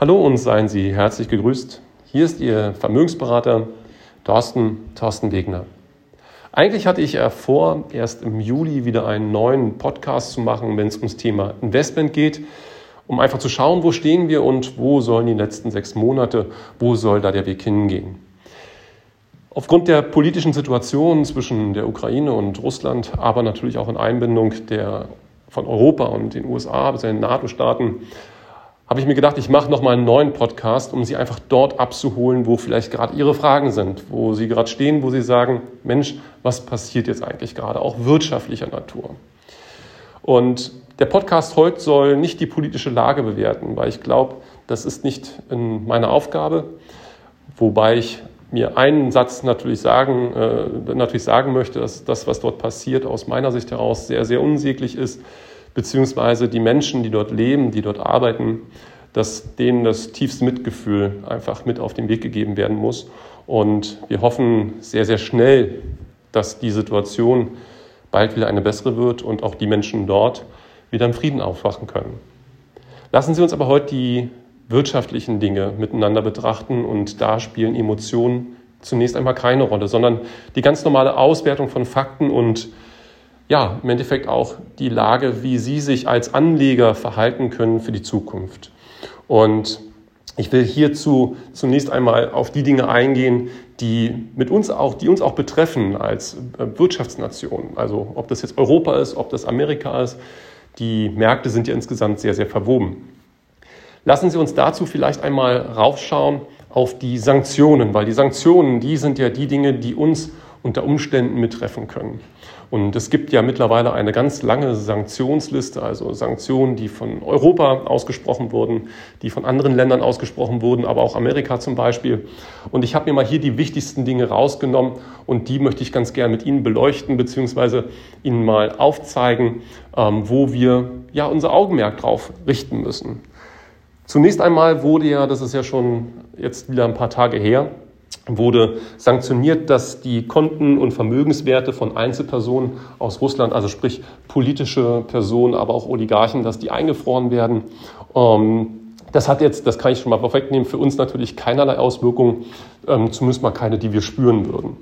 Hallo und seien Sie herzlich gegrüßt. Hier ist Ihr Vermögensberater Thorsten, Thorsten Wegner. Eigentlich hatte ich ja vor, erst im Juli wieder einen neuen Podcast zu machen, wenn es ums Thema Investment geht, um einfach zu schauen, wo stehen wir und wo sollen die letzten sechs Monate, wo soll da der Weg hingehen. Aufgrund der politischen Situation zwischen der Ukraine und Russland, aber natürlich auch in Einbindung der, von Europa und den USA, also den NATO-Staaten, habe ich mir gedacht, ich mache nochmal einen neuen Podcast, um Sie einfach dort abzuholen, wo vielleicht gerade Ihre Fragen sind, wo Sie gerade stehen, wo Sie sagen, Mensch, was passiert jetzt eigentlich gerade, auch wirtschaftlicher Natur. Und der Podcast heute soll nicht die politische Lage bewerten, weil ich glaube, das ist nicht in meiner Aufgabe, wobei ich mir einen Satz natürlich sagen, äh, natürlich sagen möchte, dass das, was dort passiert, aus meiner Sicht heraus sehr, sehr unsäglich ist, beziehungsweise die Menschen, die dort leben, die dort arbeiten, dass denen das tiefste Mitgefühl einfach mit auf den Weg gegeben werden muss. Und wir hoffen sehr, sehr schnell, dass die Situation bald wieder eine bessere wird und auch die Menschen dort wieder im Frieden aufwachen können. Lassen Sie uns aber heute die wirtschaftlichen Dinge miteinander betrachten und da spielen Emotionen zunächst einmal keine Rolle, sondern die ganz normale Auswertung von Fakten und ja, im Endeffekt auch die Lage, wie Sie sich als Anleger verhalten können für die Zukunft. Und ich will hierzu zunächst einmal auf die Dinge eingehen, die mit uns auch, die uns auch betreffen als äh, Wirtschaftsnation. Also ob das jetzt Europa ist, ob das Amerika ist. Die Märkte sind ja insgesamt sehr, sehr verwoben. Lassen Sie uns dazu vielleicht einmal raufschauen auf die Sanktionen, weil die Sanktionen, die sind ja die Dinge, die uns unter Umständen mittreffen können. Und es gibt ja mittlerweile eine ganz lange Sanktionsliste, also Sanktionen, die von Europa ausgesprochen wurden, die von anderen Ländern ausgesprochen wurden, aber auch Amerika zum Beispiel. Und ich habe mir mal hier die wichtigsten Dinge rausgenommen und die möchte ich ganz gerne mit Ihnen beleuchten, beziehungsweise Ihnen mal aufzeigen, ähm, wo wir ja unser Augenmerk drauf richten müssen. Zunächst einmal wurde ja, das ist ja schon jetzt wieder ein paar Tage her, wurde sanktioniert, dass die Konten und Vermögenswerte von Einzelpersonen aus Russland, also sprich politische Personen, aber auch Oligarchen, dass die eingefroren werden. Ähm, das hat jetzt, das kann ich schon mal vorwegnehmen, für uns natürlich keinerlei Auswirkungen, ähm, zumindest mal keine, die wir spüren würden.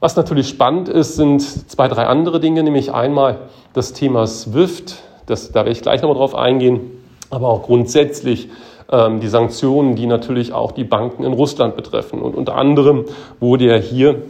Was natürlich spannend ist, sind zwei, drei andere Dinge, nämlich einmal das Thema SWIFT, das, da werde ich gleich nochmal drauf eingehen, aber auch grundsätzlich die Sanktionen, die natürlich auch die Banken in Russland betreffen. Und unter anderem wurde ja hier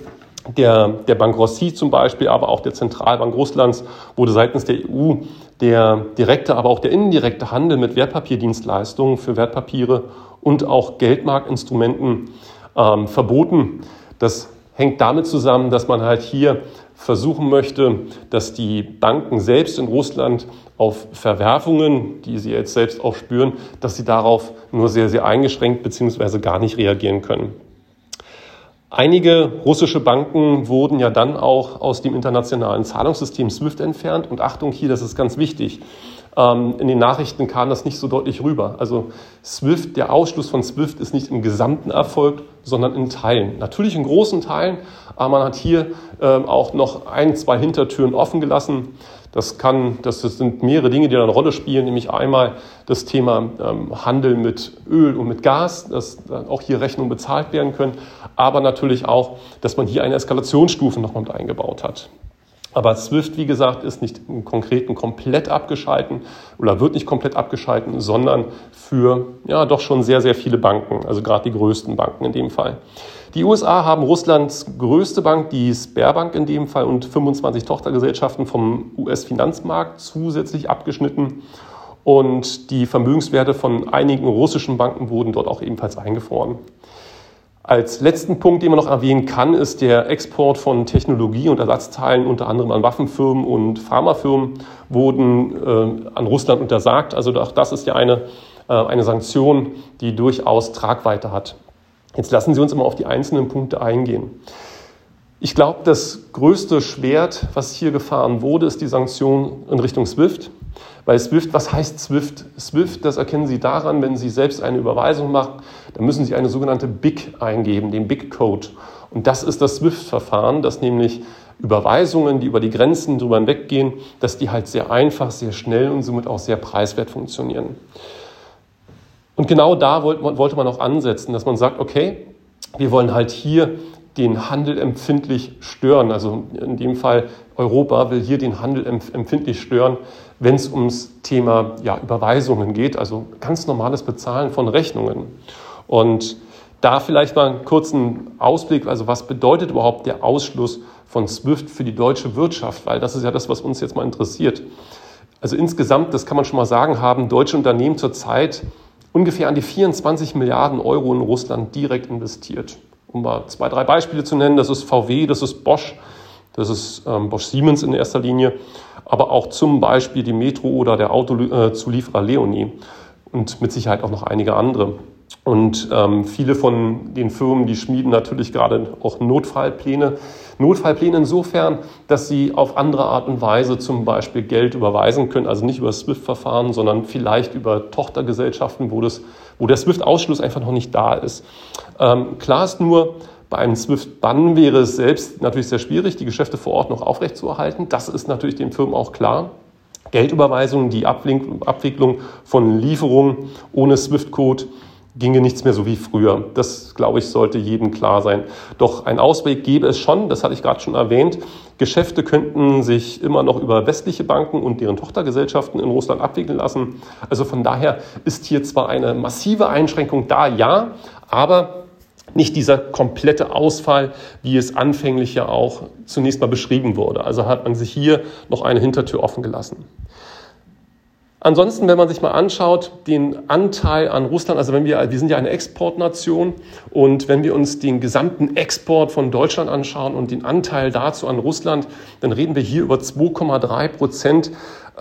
der, der Bank Rossi zum Beispiel, aber auch der Zentralbank Russlands, wurde seitens der EU der direkte, aber auch der indirekte Handel mit Wertpapierdienstleistungen für Wertpapiere und auch Geldmarktinstrumenten ähm, verboten. Das hängt damit zusammen, dass man halt hier versuchen möchte, dass die Banken selbst in Russland auf Verwerfungen, die sie jetzt selbst auch spüren, dass sie darauf nur sehr, sehr eingeschränkt bzw. gar nicht reagieren können. Einige russische Banken wurden ja dann auch aus dem internationalen Zahlungssystem SWIFT entfernt. Und Achtung hier, das ist ganz wichtig. Ähm, in den Nachrichten kam das nicht so deutlich rüber. Also SWIFT, der Ausschluss von SWIFT ist nicht im Gesamten erfolgt, sondern in Teilen. Natürlich in großen Teilen, aber man hat hier ähm, auch noch ein, zwei Hintertüren offen gelassen. Das kann, das sind mehrere Dinge, die da eine Rolle spielen, nämlich einmal das Thema ähm, Handel mit Öl und mit Gas, dass auch hier Rechnungen bezahlt werden können, aber natürlich auch, dass man hier eine Eskalationsstufe noch mit eingebaut hat. Aber SWIFT, wie gesagt, ist nicht im Konkreten komplett abgeschalten oder wird nicht komplett abgeschalten, sondern für ja doch schon sehr, sehr viele Banken, also gerade die größten Banken in dem Fall. Die USA haben Russlands größte Bank, die Sperrbank in dem Fall, und 25 Tochtergesellschaften vom US-Finanzmarkt zusätzlich abgeschnitten. Und die Vermögenswerte von einigen russischen Banken wurden dort auch ebenfalls eingefroren. Als letzten Punkt, den man noch erwähnen kann, ist der Export von Technologie und Ersatzteilen, unter anderem an Waffenfirmen und Pharmafirmen, wurden äh, an Russland untersagt. Also auch das ist ja eine, äh, eine Sanktion, die durchaus Tragweite hat. Jetzt lassen Sie uns immer auf die einzelnen Punkte eingehen. Ich glaube, das größte Schwert, was hier gefahren wurde, ist die Sanktion in Richtung SWIFT. Weil SWIFT, was heißt SWIFT? SWIFT, das erkennen Sie daran, wenn Sie selbst eine Überweisung machen, dann müssen Sie eine sogenannte BIC eingeben, den BIC-Code. Und das ist das SWIFT-Verfahren, das nämlich Überweisungen, die über die Grenzen drüber hinweggehen, dass die halt sehr einfach, sehr schnell und somit auch sehr preiswert funktionieren. Und genau da wollte man auch ansetzen, dass man sagt, okay, wir wollen halt hier den Handel empfindlich stören. Also in dem Fall Europa will hier den Handel empfindlich stören, wenn es ums Thema ja, Überweisungen geht, also ganz normales Bezahlen von Rechnungen. Und da vielleicht mal einen kurzen Ausblick, also was bedeutet überhaupt der Ausschluss von SWIFT für die deutsche Wirtschaft, weil das ist ja das, was uns jetzt mal interessiert. Also insgesamt, das kann man schon mal sagen, haben deutsche Unternehmen zurzeit ungefähr an die 24 Milliarden Euro in Russland direkt investiert. Um mal zwei, drei Beispiele zu nennen, das ist VW, das ist Bosch, das ist ähm, Bosch Siemens in erster Linie, aber auch zum Beispiel die Metro oder der Autozulieferer Leonie und mit Sicherheit auch noch einige andere. Und ähm, viele von den Firmen, die schmieden natürlich gerade auch Notfallpläne. Notfallpläne insofern, dass sie auf andere Art und Weise zum Beispiel Geld überweisen können, also nicht über SWIFT-Verfahren, sondern vielleicht über Tochtergesellschaften, wo, das, wo der SWIFT-Ausschluss einfach noch nicht da ist. Ähm, klar ist nur, bei einem SWIFT-Bann wäre es selbst natürlich sehr schwierig, die Geschäfte vor Ort noch aufrechtzuerhalten. Das ist natürlich den Firmen auch klar. Geldüberweisungen, die Abwicklung von Lieferungen ohne SWIFT-Code ginge nichts mehr so wie früher. Das, glaube ich, sollte jedem klar sein. Doch ein Ausweg gäbe es schon, das hatte ich gerade schon erwähnt. Geschäfte könnten sich immer noch über westliche Banken und deren Tochtergesellschaften in Russland abwickeln lassen. Also von daher ist hier zwar eine massive Einschränkung da, ja, aber nicht dieser komplette Ausfall, wie es anfänglich ja auch zunächst mal beschrieben wurde. Also hat man sich hier noch eine Hintertür offen gelassen. Ansonsten, wenn man sich mal anschaut, den Anteil an Russland, also wenn wir, wir sind ja eine Exportnation und wenn wir uns den gesamten Export von Deutschland anschauen und den Anteil dazu an Russland, dann reden wir hier über 2,3 Prozent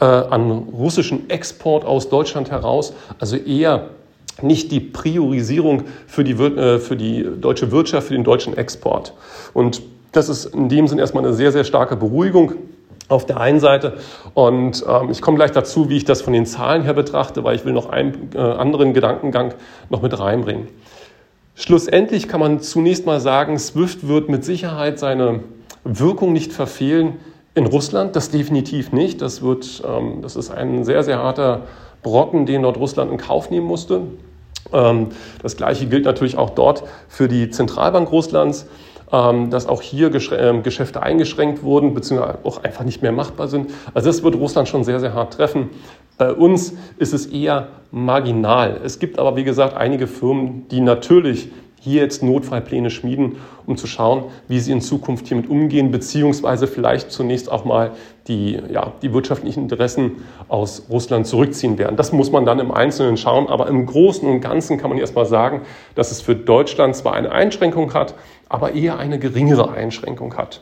äh, an russischen Export aus Deutschland heraus, also eher nicht die Priorisierung für die, äh, für die deutsche Wirtschaft, für den deutschen Export. Und das ist in dem Sinn erstmal eine sehr, sehr starke Beruhigung auf der einen Seite. Und ähm, ich komme gleich dazu, wie ich das von den Zahlen her betrachte, weil ich will noch einen äh, anderen Gedankengang noch mit reinbringen. Schlussendlich kann man zunächst mal sagen, SWIFT wird mit Sicherheit seine Wirkung nicht verfehlen in Russland. Das definitiv nicht. Das, wird, ähm, das ist ein sehr, sehr harter Brocken, den Nordrussland in Kauf nehmen musste. Ähm, das Gleiche gilt natürlich auch dort für die Zentralbank Russlands, dass auch hier ähm, Geschäfte eingeschränkt wurden, beziehungsweise auch einfach nicht mehr machbar sind. Also das wird Russland schon sehr, sehr hart treffen. Bei uns ist es eher marginal. Es gibt aber, wie gesagt, einige Firmen, die natürlich hier jetzt Notfallpläne schmieden, um zu schauen, wie sie in Zukunft hiermit umgehen, beziehungsweise vielleicht zunächst auch mal die, ja, die wirtschaftlichen Interessen aus Russland zurückziehen werden. Das muss man dann im Einzelnen schauen, aber im Großen und Ganzen kann man erstmal sagen, dass es für Deutschland zwar eine Einschränkung hat, aber eher eine geringere Einschränkung hat.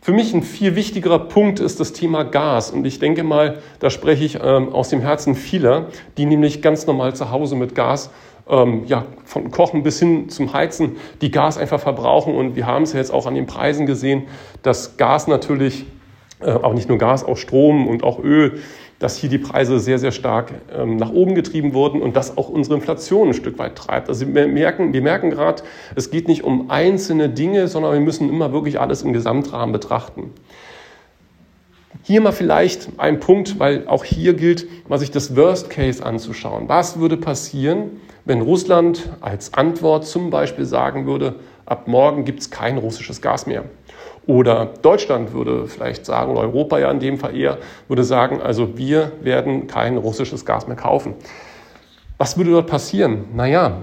Für mich ein viel wichtigerer Punkt ist das Thema Gas. Und ich denke mal, da spreche ich ähm, aus dem Herzen vieler, die nämlich ganz normal zu Hause mit Gas ähm, ja, von Kochen bis hin zum Heizen, die Gas einfach verbrauchen. Und wir haben es ja jetzt auch an den Preisen gesehen, dass Gas natürlich, äh, auch nicht nur Gas, auch Strom und auch Öl, dass hier die Preise sehr, sehr stark ähm, nach oben getrieben wurden und das auch unsere Inflation ein Stück weit treibt. Also wir merken, wir merken gerade, es geht nicht um einzelne Dinge, sondern wir müssen immer wirklich alles im Gesamtrahmen betrachten. Hier mal vielleicht ein Punkt, weil auch hier gilt, mal sich das Worst Case anzuschauen. Was würde passieren, wenn Russland als Antwort zum Beispiel sagen würde, ab morgen gibt es kein russisches Gas mehr. Oder Deutschland würde vielleicht sagen, oder Europa ja in dem Fall eher, würde sagen, also wir werden kein russisches Gas mehr kaufen. Was würde dort passieren? Naja,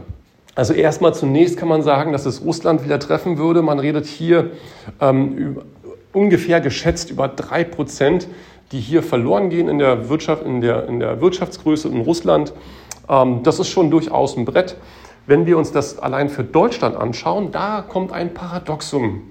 also erstmal zunächst kann man sagen, dass es Russland wieder treffen würde. Man redet hier ähm, über, ungefähr geschätzt über drei Prozent, die hier verloren gehen in der, Wirtschaft, in der, in der Wirtschaftsgröße in Russland. Ähm, das ist schon durchaus ein Brett. Wenn wir uns das allein für Deutschland anschauen, da kommt ein Paradoxum,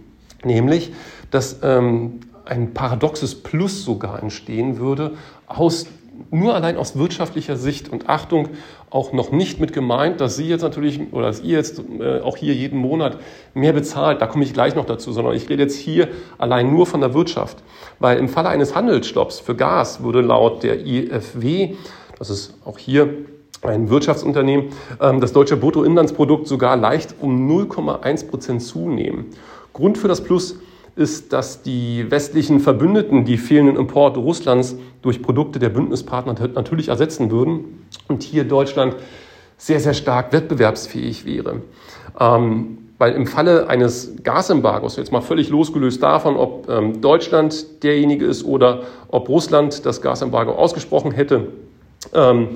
nämlich, dass ähm, ein paradoxes Plus sogar entstehen würde, aus, nur allein aus wirtschaftlicher Sicht. Und Achtung, auch noch nicht mit gemeint, dass Sie jetzt natürlich oder dass ihr jetzt äh, auch hier jeden Monat mehr bezahlt. Da komme ich gleich noch dazu, sondern ich rede jetzt hier allein nur von der Wirtschaft. Weil im Falle eines Handelsstopps für Gas würde laut der IFW, das ist auch hier ein Wirtschaftsunternehmen, ähm, das deutsche Bruttoinlandsprodukt sogar leicht um 0,1 Prozent zunehmen. Grund für das Plus ist, dass die westlichen Verbündeten die fehlenden Importe Russlands durch Produkte der Bündnispartner natürlich ersetzen würden und hier Deutschland sehr, sehr stark wettbewerbsfähig wäre. Ähm, weil im Falle eines Gasembargos, jetzt mal völlig losgelöst davon, ob ähm, Deutschland derjenige ist oder ob Russland das Gasembargo ausgesprochen hätte, ähm,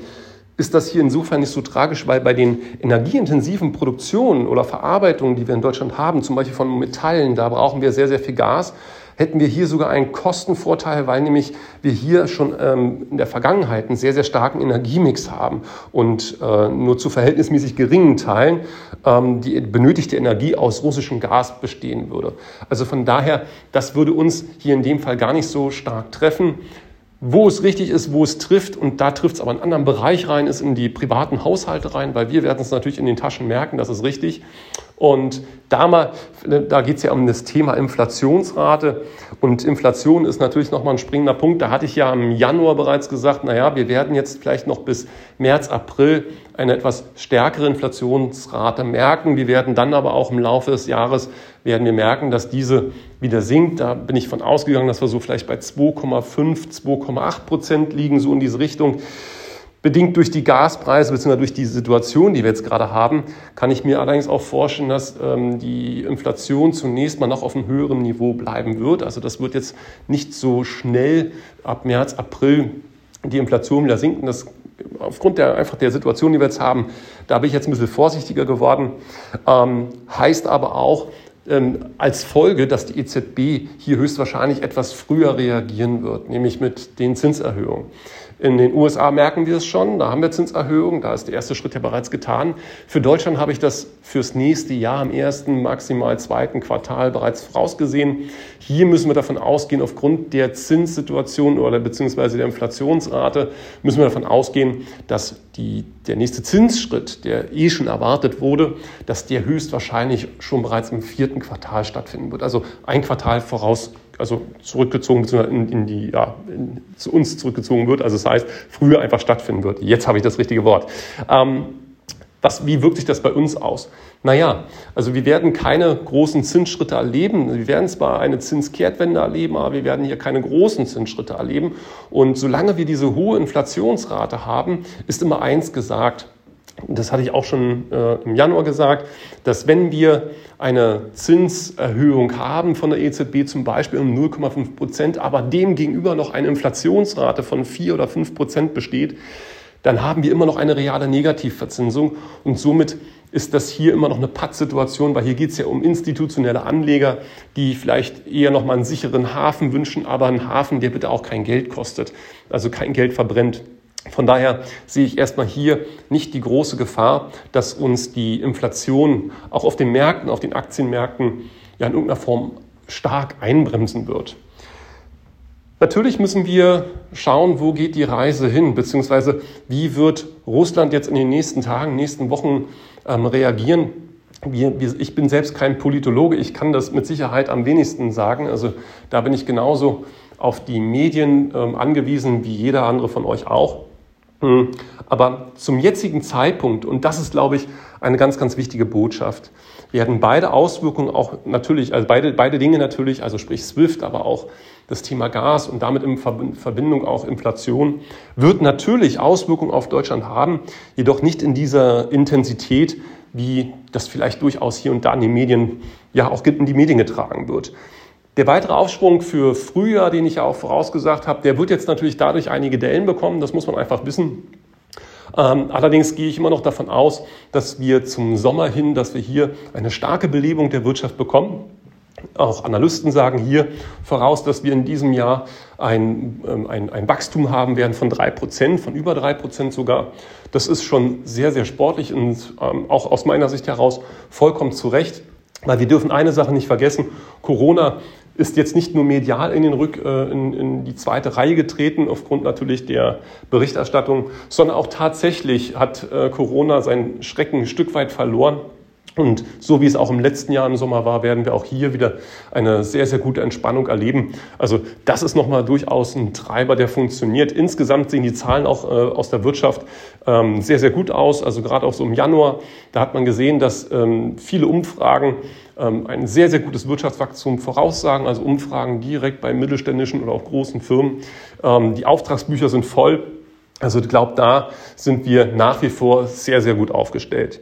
ist das hier insofern nicht so tragisch, weil bei den energieintensiven Produktionen oder Verarbeitungen, die wir in Deutschland haben, zum Beispiel von Metallen, da brauchen wir sehr, sehr viel Gas hätten wir hier sogar einen Kostenvorteil, weil nämlich wir hier schon ähm, in der Vergangenheit einen sehr, sehr starken Energiemix haben und äh, nur zu verhältnismäßig geringen Teilen ähm, die benötigte Energie aus russischem Gas bestehen würde. Also von daher, das würde uns hier in dem Fall gar nicht so stark treffen. Wo es richtig ist, wo es trifft, und da trifft es aber in anderen Bereich rein, ist in die privaten Haushalte rein, weil wir werden es natürlich in den Taschen merken, das ist richtig. Und da, da geht es ja um das Thema Inflationsrate. Und Inflation ist natürlich nochmal ein springender Punkt. Da hatte ich ja im Januar bereits gesagt, naja, wir werden jetzt vielleicht noch bis März, April eine etwas stärkere Inflationsrate merken. Wir werden dann aber auch im Laufe des Jahres werden wir merken, dass diese wieder sinkt. Da bin ich von ausgegangen, dass wir so vielleicht bei 2,5, 2,8 Prozent liegen, so in diese Richtung. Bedingt durch die Gaspreise bzw. durch die Situation, die wir jetzt gerade haben, kann ich mir allerdings auch vorstellen, dass ähm, die Inflation zunächst mal noch auf einem höheren Niveau bleiben wird. Also das wird jetzt nicht so schnell ab März, April die Inflation wieder sinken. Das aufgrund der einfach der Situation, die wir jetzt haben, da bin ich jetzt ein bisschen vorsichtiger geworden. Ähm, heißt aber auch, ähm, als Folge, dass die EZB hier höchstwahrscheinlich etwas früher reagieren wird, nämlich mit den Zinserhöhungen. In den USA merken wir es schon, da haben wir Zinserhöhungen, da ist der erste Schritt ja bereits getan. Für Deutschland habe ich das fürs nächste Jahr im ersten, maximal zweiten Quartal bereits vorausgesehen. Hier müssen wir davon ausgehen, aufgrund der Zinssituation oder beziehungsweise der Inflationsrate, müssen wir davon ausgehen, dass die, der nächste Zinsschritt, der eh schon erwartet wurde, dass der höchstwahrscheinlich schon bereits im vierten Quartal stattfinden wird. Also ein Quartal voraus also zurückgezogen, beziehungsweise in, in die, ja, in, zu uns zurückgezogen wird. Also das heißt, früher einfach stattfinden wird. Jetzt habe ich das richtige Wort. Ähm, was, wie wirkt sich das bei uns aus? Naja, also wir werden keine großen Zinsschritte erleben. Wir werden zwar eine Zinskehrtwende erleben, aber wir werden hier keine großen Zinsschritte erleben. Und solange wir diese hohe Inflationsrate haben, ist immer eins gesagt, das hatte ich auch schon äh, im Januar gesagt, dass wenn wir eine Zinserhöhung haben von der EZB zum Beispiel um 0,5 Prozent, aber dem gegenüber noch eine Inflationsrate von 4 oder 5 Prozent besteht, dann haben wir immer noch eine reale Negativverzinsung und somit ist das hier immer noch eine Pattsituation, weil hier geht es ja um institutionelle Anleger, die vielleicht eher noch mal einen sicheren Hafen wünschen, aber einen Hafen, der bitte auch kein Geld kostet, also kein Geld verbrennt. Von daher sehe ich erstmal hier nicht die große Gefahr, dass uns die Inflation auch auf den Märkten, auf den Aktienmärkten ja in irgendeiner Form stark einbremsen wird. Natürlich müssen wir schauen, wo geht die Reise hin, beziehungsweise wie wird Russland jetzt in den nächsten Tagen, nächsten Wochen ähm, reagieren. Wir, wir, ich bin selbst kein Politologe, ich kann das mit Sicherheit am wenigsten sagen. Also da bin ich genauso auf die Medien ähm, angewiesen wie jeder andere von euch auch. Hm. Aber zum jetzigen Zeitpunkt, und das ist, glaube ich, eine ganz, ganz wichtige Botschaft, werden beide Auswirkungen auch natürlich, also beide, beide Dinge natürlich, also sprich SWIFT, aber auch das Thema Gas und damit in Verbindung auch Inflation, wird natürlich Auswirkungen auf Deutschland haben, jedoch nicht in dieser Intensität, wie das vielleicht durchaus hier und da in den Medien, ja auch in die Medien getragen wird. Der weitere Aufschwung für Frühjahr, den ich ja auch vorausgesagt habe, der wird jetzt natürlich dadurch einige Dellen bekommen, das muss man einfach wissen. Ähm, allerdings gehe ich immer noch davon aus, dass wir zum Sommer hin, dass wir hier eine starke Belebung der Wirtschaft bekommen. Auch Analysten sagen hier voraus, dass wir in diesem Jahr ein, ähm, ein, ein Wachstum haben werden von drei Prozent, von über drei Prozent sogar. Das ist schon sehr, sehr sportlich und ähm, auch aus meiner Sicht heraus vollkommen zu Recht. Weil wir dürfen eine Sache nicht vergessen, Corona ist jetzt nicht nur medial in, den Rück, äh, in, in die zweite Reihe getreten, aufgrund natürlich der Berichterstattung, sondern auch tatsächlich hat äh, Corona seinen Schrecken ein Stück weit verloren. Und so wie es auch im letzten Jahr im Sommer war, werden wir auch hier wieder eine sehr, sehr gute Entspannung erleben. Also das ist nochmal durchaus ein Treiber, der funktioniert. Insgesamt sehen die Zahlen auch äh, aus der Wirtschaft ähm, sehr, sehr gut aus. Also gerade auch so im Januar, da hat man gesehen, dass ähm, viele Umfragen ähm, ein sehr, sehr gutes Wirtschaftswachstum voraussagen. Also Umfragen direkt bei mittelständischen oder auch großen Firmen. Ähm, die Auftragsbücher sind voll. Also ich glaube, da sind wir nach wie vor sehr, sehr gut aufgestellt.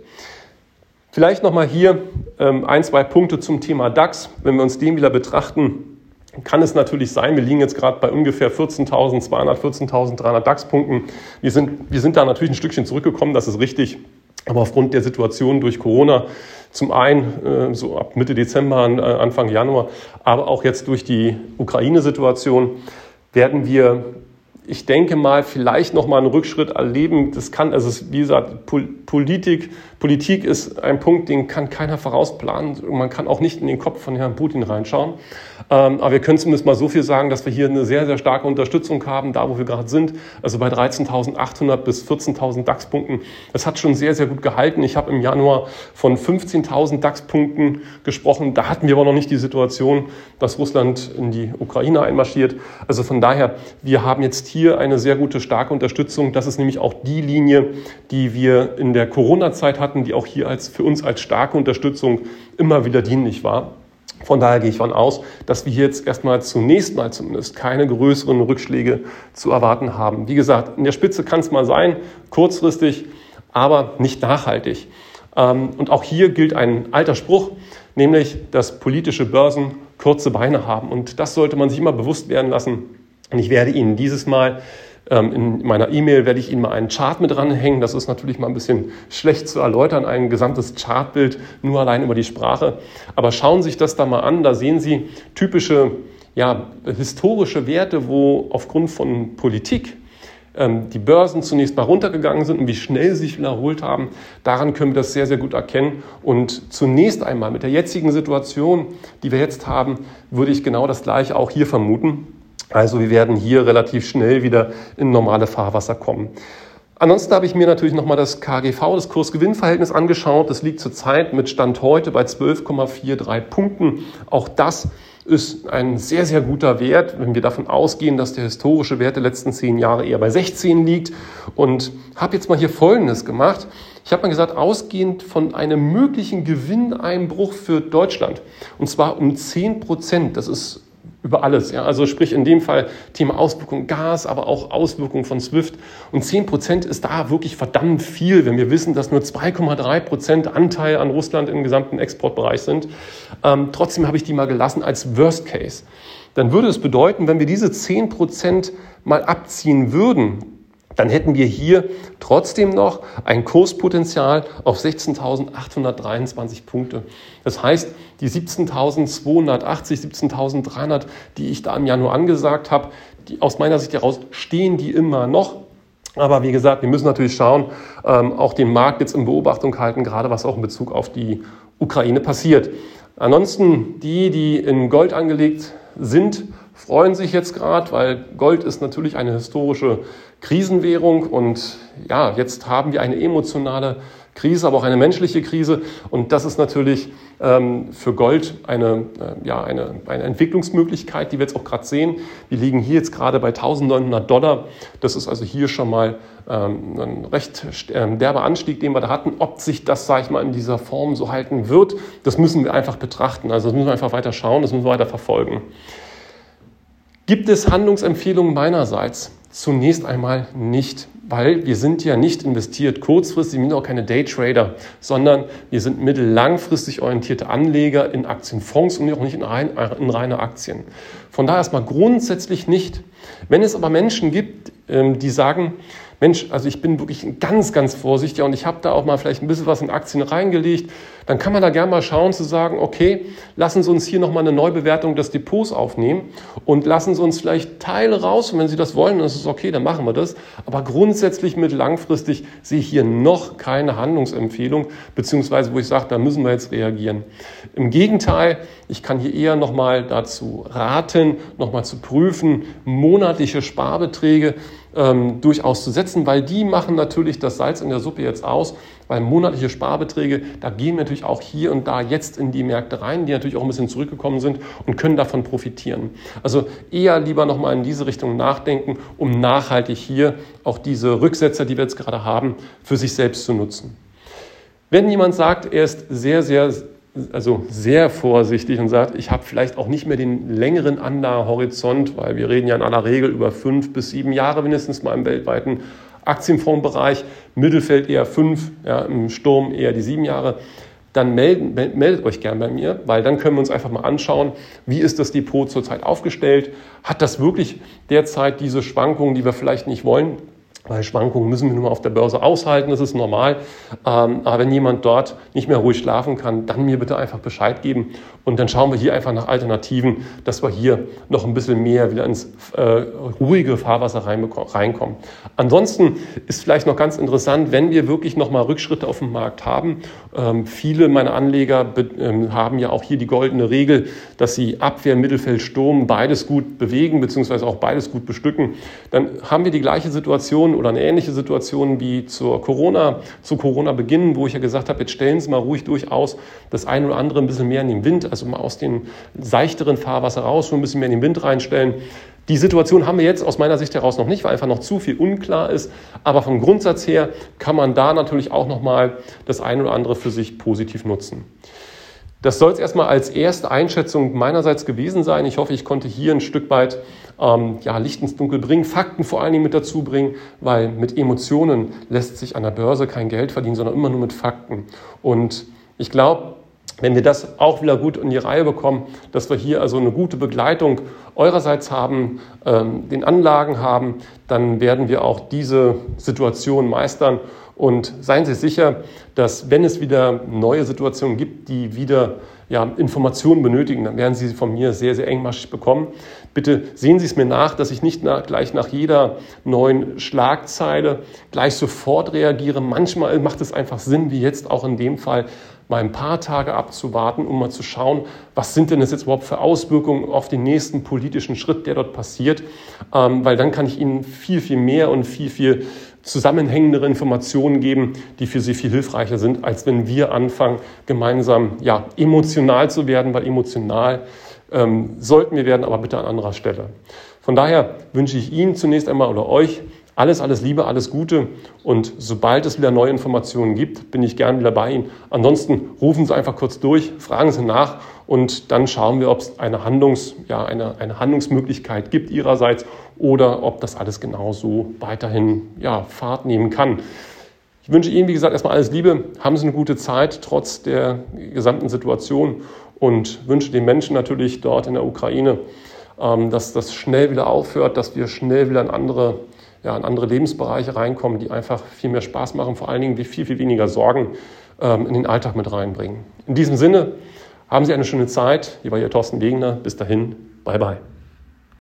Vielleicht nochmal hier ähm, ein, zwei Punkte zum Thema DAX. Wenn wir uns den wieder betrachten, kann es natürlich sein, wir liegen jetzt gerade bei ungefähr 14.200, 14.300 DAX-Punkten. Wir sind, wir sind da natürlich ein Stückchen zurückgekommen, das ist richtig. Aber aufgrund der Situation durch Corona, zum einen äh, so ab Mitte Dezember, äh, Anfang Januar, aber auch jetzt durch die Ukraine-Situation, werden wir ich denke mal, vielleicht nochmal einen Rückschritt erleben. Das kann, also wie gesagt, Politik, Politik ist ein Punkt, den kann keiner vorausplanen. Man kann auch nicht in den Kopf von Herrn Putin reinschauen. Ähm, aber wir können zumindest mal so viel sagen, dass wir hier eine sehr, sehr starke Unterstützung haben, da wo wir gerade sind. Also bei 13.800 bis 14.000 DAX-Punkten. Das hat schon sehr, sehr gut gehalten. Ich habe im Januar von 15.000 DAX-Punkten gesprochen. Da hatten wir aber noch nicht die Situation, dass Russland in die Ukraine einmarschiert. Also von daher, wir haben jetzt hier eine sehr gute, starke Unterstützung. Das ist nämlich auch die Linie, die wir in der Corona-Zeit hatten, die auch hier als, für uns als starke Unterstützung immer wieder dienlich war. Von daher gehe ich von aus, dass wir jetzt erstmal zunächst mal zumindest keine größeren Rückschläge zu erwarten haben. Wie gesagt, in der Spitze kann es mal sein, kurzfristig, aber nicht nachhaltig. Ähm, und auch hier gilt ein alter Spruch, nämlich, dass politische Börsen kurze Beine haben. Und das sollte man sich immer bewusst werden lassen. Und ich werde Ihnen dieses Mal in meiner E-Mail werde ich Ihnen mal einen Chart mit dranhängen. Das ist natürlich mal ein bisschen schlecht zu erläutern, ein gesamtes Chartbild nur allein über die Sprache. Aber schauen Sie sich das da mal an. Da sehen Sie typische ja, historische Werte, wo aufgrund von Politik ähm, die Börsen zunächst mal runtergegangen sind und wie schnell sie sich wiederholt haben. Daran können wir das sehr, sehr gut erkennen. Und zunächst einmal mit der jetzigen Situation, die wir jetzt haben, würde ich genau das Gleiche auch hier vermuten. Also wir werden hier relativ schnell wieder in normale Fahrwasser kommen. Ansonsten habe ich mir natürlich nochmal das KGV, das Kursgewinnverhältnis angeschaut. Das liegt zurzeit mit Stand heute bei 12,43 Punkten. Auch das ist ein sehr, sehr guter Wert, wenn wir davon ausgehen, dass der historische Wert der letzten zehn Jahre eher bei 16 liegt. Und habe jetzt mal hier Folgendes gemacht. Ich habe mal gesagt, ausgehend von einem möglichen Gewinneinbruch für Deutschland, und zwar um 10 Prozent, das ist über alles. Ja? Also sprich in dem Fall Thema Auswirkung Gas, aber auch Auswirkungen von SWIFT. Und 10 Prozent ist da wirklich verdammt viel, wenn wir wissen, dass nur 2,3 Prozent Anteil an Russland im gesamten Exportbereich sind. Ähm, trotzdem habe ich die mal gelassen als Worst Case. Dann würde es bedeuten, wenn wir diese 10 Prozent mal abziehen würden, dann hätten wir hier trotzdem noch ein Kurspotenzial auf 16.823 Punkte. Das heißt, die 17.280, 17.300, die ich da im Januar angesagt habe, die, aus meiner Sicht heraus stehen die immer noch. Aber wie gesagt, wir müssen natürlich schauen, ähm, auch den Markt jetzt in Beobachtung halten, gerade was auch in Bezug auf die Ukraine passiert. Ansonsten die, die in Gold angelegt sind, freuen sich jetzt gerade, weil Gold ist natürlich eine historische Krisenwährung und ja, jetzt haben wir eine emotionale Krise, aber auch eine menschliche Krise und das ist natürlich ähm, für Gold eine, äh, ja, eine, eine Entwicklungsmöglichkeit, die wir jetzt auch gerade sehen. Wir liegen hier jetzt gerade bei 1900 Dollar. Das ist also hier schon mal ähm, ein recht äh, derber Anstieg, den wir da hatten. Ob sich das, sage ich mal, in dieser Form so halten wird, das müssen wir einfach betrachten. Also das müssen wir einfach weiter schauen, das müssen wir weiter verfolgen. Gibt es Handlungsempfehlungen meinerseits? Zunächst einmal nicht, weil wir sind ja nicht investiert kurzfristig, wir sind auch keine Daytrader, sondern wir sind mittellangfristig orientierte Anleger in Aktienfonds und auch nicht in, rein, in reine Aktien. Von daher erstmal grundsätzlich nicht. Wenn es aber Menschen gibt, ähm, die sagen, Mensch, also ich bin wirklich ganz, ganz vorsichtig und ich habe da auch mal vielleicht ein bisschen was in Aktien reingelegt, dann kann man da gerne mal schauen zu sagen, okay, lassen Sie uns hier nochmal eine Neubewertung des Depots aufnehmen und lassen Sie uns vielleicht Teile raus und wenn Sie das wollen, dann ist es okay, dann machen wir das. Aber grundsätzlich mit langfristig sehe ich hier noch keine Handlungsempfehlung, beziehungsweise wo ich sage, da müssen wir jetzt reagieren. Im Gegenteil, ich kann hier eher nochmal dazu raten, nochmal zu prüfen, monatliche Sparbeträge ähm, durchaus zu setzen, weil die machen natürlich das Salz in der Suppe jetzt aus, weil monatliche Sparbeträge, da gehen wir natürlich auch hier und da jetzt in die Märkte rein, die natürlich auch ein bisschen zurückgekommen sind und können davon profitieren. Also eher lieber nochmal in diese Richtung nachdenken, um nachhaltig hier auch diese Rücksetzer, die wir jetzt gerade haben, für sich selbst zu nutzen. Wenn jemand sagt, er ist sehr, sehr also sehr vorsichtig und sagt, ich habe vielleicht auch nicht mehr den längeren Anlagehorizont, weil wir reden ja in aller Regel über fünf bis sieben Jahre mindestens mal im weltweiten Aktienfondsbereich, Mittelfeld eher fünf, ja, im Sturm eher die sieben Jahre, dann melden, meldet euch gern bei mir, weil dann können wir uns einfach mal anschauen, wie ist das Depot zurzeit aufgestellt? Hat das wirklich derzeit diese Schwankungen, die wir vielleicht nicht wollen? Weil Schwankungen müssen wir nun mal auf der Börse aushalten, das ist normal. Ähm, aber wenn jemand dort nicht mehr ruhig schlafen kann, dann mir bitte einfach Bescheid geben. Und dann schauen wir hier einfach nach Alternativen, dass wir hier noch ein bisschen mehr wieder ins äh, ruhige Fahrwasser reinkommen. Ansonsten ist vielleicht noch ganz interessant, wenn wir wirklich nochmal Rückschritte auf dem Markt haben. Ähm, viele meiner Anleger ähm, haben ja auch hier die goldene Regel, dass sie Abwehr, Mittelfeld, Sturm beides gut bewegen, beziehungsweise auch beides gut bestücken. Dann haben wir die gleiche Situation oder eine ähnliche Situation wie zur Corona, zu Corona-Beginn, wo ich ja gesagt habe, jetzt stellen Sie mal ruhig durchaus das eine oder andere ein bisschen mehr in den Wind, also mal aus dem seichteren Fahrwasser raus, schon ein bisschen mehr in den Wind reinstellen. Die Situation haben wir jetzt aus meiner Sicht heraus noch nicht, weil einfach noch zu viel unklar ist. Aber vom Grundsatz her kann man da natürlich auch nochmal das eine oder andere für sich positiv nutzen. Das soll es erstmal als erste Einschätzung meinerseits gewesen sein. Ich hoffe, ich konnte hier ein Stück weit ähm, ja, Licht ins Dunkel bringen, Fakten vor allen Dingen mit dazu bringen, weil mit Emotionen lässt sich an der Börse kein Geld verdienen, sondern immer nur mit Fakten. Und ich glaube, wenn wir das auch wieder gut in die Reihe bekommen, dass wir hier also eine gute Begleitung eurerseits haben, ähm, den Anlagen haben, dann werden wir auch diese Situation meistern und seien Sie sicher, dass wenn es wieder neue Situationen gibt, die wieder ja, Informationen benötigen, dann werden Sie sie von mir sehr, sehr engmaschig bekommen. Bitte sehen Sie es mir nach, dass ich nicht nach, gleich nach jeder neuen Schlagzeile gleich sofort reagiere. Manchmal macht es einfach Sinn, wie jetzt auch in dem Fall, mal ein paar Tage abzuwarten, um mal zu schauen, was sind denn das jetzt überhaupt für Auswirkungen auf den nächsten politischen Schritt, der dort passiert, ähm, weil dann kann ich Ihnen viel, viel mehr und viel, viel zusammenhängendere Informationen geben, die für Sie viel hilfreicher sind, als wenn wir anfangen, gemeinsam ja, emotional zu werden, weil emotional ähm, sollten wir werden, aber bitte an anderer Stelle. Von daher wünsche ich Ihnen zunächst einmal oder euch alles, alles Liebe, alles Gute. Und sobald es wieder neue Informationen gibt, bin ich gern wieder bei Ihnen. Ansonsten rufen Sie einfach kurz durch, fragen Sie nach und dann schauen wir, ob es eine, Handlungs, ja, eine, eine Handlungsmöglichkeit gibt Ihrerseits oder ob das alles genauso weiterhin ja, Fahrt nehmen kann. Ich wünsche Ihnen, wie gesagt, erstmal alles Liebe. Haben Sie eine gute Zeit trotz der gesamten Situation und wünsche den Menschen natürlich dort in der Ukraine, ähm, dass das schnell wieder aufhört, dass wir schnell wieder in andere ja, in andere Lebensbereiche reinkommen, die einfach viel mehr Spaß machen, vor allen Dingen die viel, viel weniger Sorgen ähm, in den Alltag mit reinbringen. In diesem Sinne, haben Sie eine schöne Zeit. Hier war Ihr Thorsten Wegener. Bis dahin, bye bye.